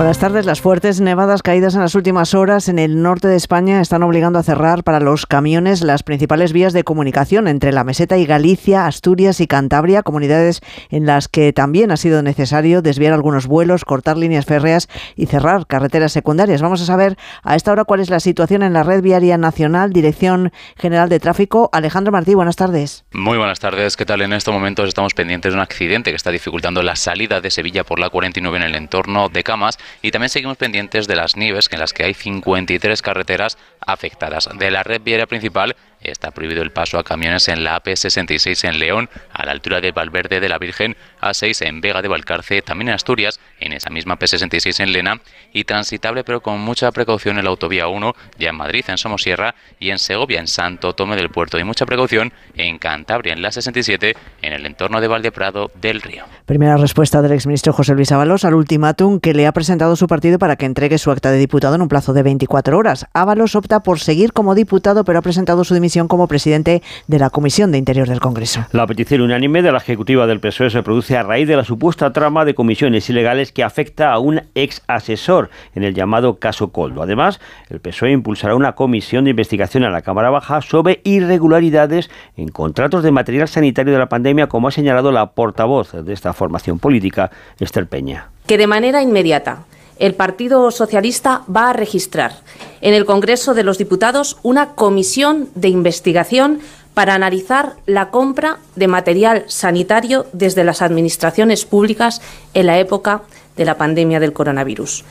Buenas tardes. Las fuertes nevadas caídas en las últimas horas en el norte de España están obligando a cerrar para los camiones las principales vías de comunicación entre la meseta y Galicia, Asturias y Cantabria, comunidades en las que también ha sido necesario desviar algunos vuelos, cortar líneas férreas y cerrar carreteras secundarias. Vamos a saber a esta hora cuál es la situación en la red viaria nacional, Dirección General de Tráfico. Alejandro Martí, buenas tardes. Muy buenas tardes. ¿Qué tal? En estos momentos estamos pendientes de un accidente que está dificultando la salida de Sevilla por la 49 en el entorno de Camas y también seguimos pendientes de las nieves, en las que hay 53 carreteras afectadas. De la red viaria principal está prohibido el paso a camiones en la AP66 en León, a la altura de Valverde de la Virgen, A6 en Vega de Valcarce, también en Asturias, en esa misma P66 en Lena, y transitable pero con mucha precaución en la autovía 1, ya en Madrid, en Somosierra, y en Segovia, en Santo Tome del Puerto, y mucha precaución en Cantabria, en la 67, en el entorno de Valdeprado del Río. Primera respuesta del exministro José Luis Ábalos al ultimátum que le ha presentado su partido para que entregue su acta de diputado en un plazo de 24 horas. Ábalos opta por seguir como diputado, pero ha presentado su dimisión como presidente de la Comisión de Interior del Congreso. La petición unánime de la ejecutiva del PSOE se produce a raíz de la supuesta trama de comisiones ilegales que afecta a un ex asesor en el llamado caso Coldo. Además, el PSOE impulsará una comisión de investigación a la Cámara Baja sobre irregularidades en contratos de material sanitario de la pandemia, como ha señalado la portavoz de esta formación política, Esther Peña. Que de manera inmediata el Partido Socialista va a registrar en el Congreso de los Diputados una comisión de investigación para analizar la compra de material sanitario desde las administraciones públicas en la época de la pandemia del coronavirus.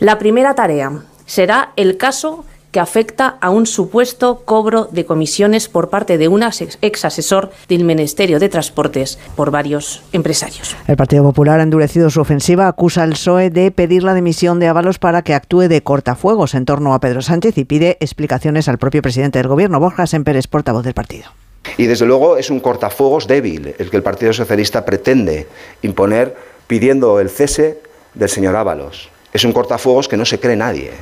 La primera tarea será el caso que afecta a un supuesto cobro de comisiones por parte de un ex asesor del Ministerio de Transportes por varios empresarios. El Partido Popular ha endurecido su ofensiva, acusa al PSOE de pedir la dimisión de Ábalos para que actúe de cortafuegos en torno a Pedro Sánchez y pide explicaciones al propio presidente del Gobierno, Borja Semper, portavoz del partido. Y desde luego es un cortafuegos débil el que el Partido Socialista pretende imponer pidiendo el cese del señor Ábalos. Es un cortafuegos que no se cree nadie.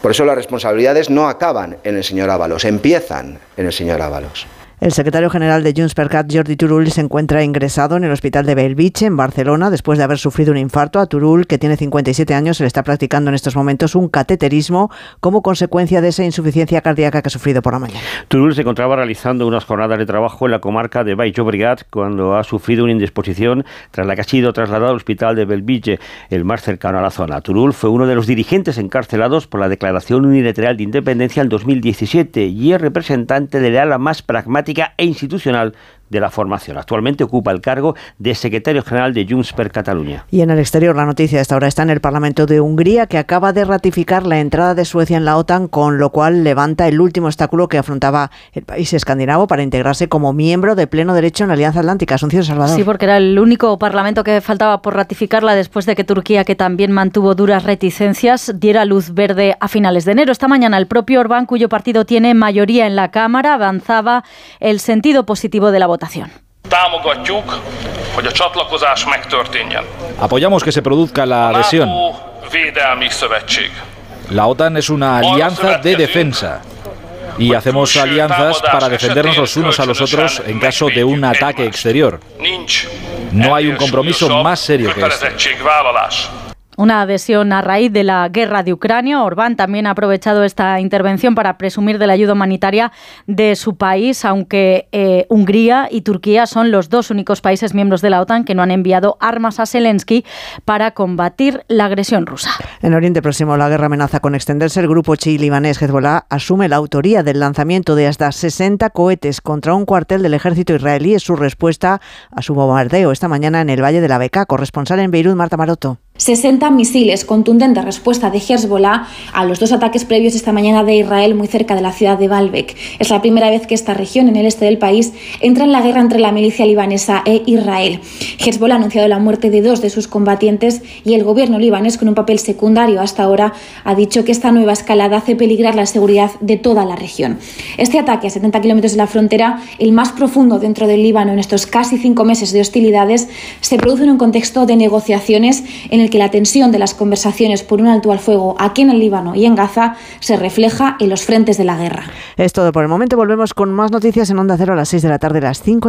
Por eso las responsabilidades no acaban en el señor Ábalos, empiezan en el señor Ábalos. El secretario general de Junts per Cat, Jordi Turul, se encuentra ingresado en el hospital de Belviche, en Barcelona, después de haber sufrido un infarto. A Turul, que tiene 57 años, se le está practicando en estos momentos un cateterismo como consecuencia de esa insuficiencia cardíaca que ha sufrido por la mañana. Turul se encontraba realizando unas jornadas de trabajo en la comarca de Baix Llobregat cuando ha sufrido una indisposición tras la que ha sido trasladado al hospital de Belviche, el más cercano a la zona. Turul fue uno de los dirigentes encarcelados por la Declaración Unilateral de Independencia en 2017 y es representante de la ala más pragmática e institucional de la formación. Actualmente ocupa el cargo de secretario general de Junts per Catalunya. Y en el exterior, la noticia de esta hora está en el Parlamento de Hungría, que acaba de ratificar la entrada de Suecia en la OTAN, con lo cual levanta el último obstáculo que afrontaba el país escandinavo para integrarse como miembro de pleno derecho en la Alianza Atlántica. Asunción Salvador. Sí, porque era el único parlamento que faltaba por ratificarla después de que Turquía, que también mantuvo duras reticencias, diera luz verde a finales de enero. Esta mañana el propio Orbán, cuyo partido tiene mayoría en la Cámara, avanzaba el sentido positivo de la votación Apoyamos que se produzca la adhesión. La OTAN es una alianza de defensa y hacemos alianzas para defendernos los unos a los otros en caso de un ataque exterior. No hay un compromiso más serio que este. Una adhesión a raíz de la guerra de Ucrania. Orbán también ha aprovechado esta intervención para presumir de la ayuda humanitaria de su país, aunque eh, Hungría y Turquía son los dos únicos países miembros de la OTAN que no han enviado armas a Zelensky para combatir la agresión rusa. En Oriente Próximo, la guerra amenaza con extenderse. El grupo chií-libanés Hezbollah asume la autoría del lanzamiento de hasta 60 cohetes contra un cuartel del ejército israelí. Es su respuesta a su bombardeo esta mañana en el Valle de la Beca. Corresponsal en Beirut, Marta Maroto. 60 misiles, contundente respuesta de Hezbollah a los dos ataques previos esta mañana de Israel muy cerca de la ciudad de Baalbek. Es la primera vez que esta región, en el este del país, entra en la guerra entre la milicia libanesa e Israel. Hezbollah ha anunciado la muerte de dos de sus combatientes y el gobierno libanés, con un papel secundario hasta ahora, ha dicho que esta nueva escalada hace peligrar la seguridad de toda la región. Este ataque a 70 kilómetros de la frontera, el más profundo dentro del Líbano en estos casi cinco meses de hostilidades, se produce en un contexto de negociaciones en el que la tensión de las conversaciones por un alto al fuego aquí en el Líbano y en Gaza se refleja en los frentes de la guerra. Es todo por el momento. Volvemos con más noticias en Onda Cero a las 6 de la tarde, a las 5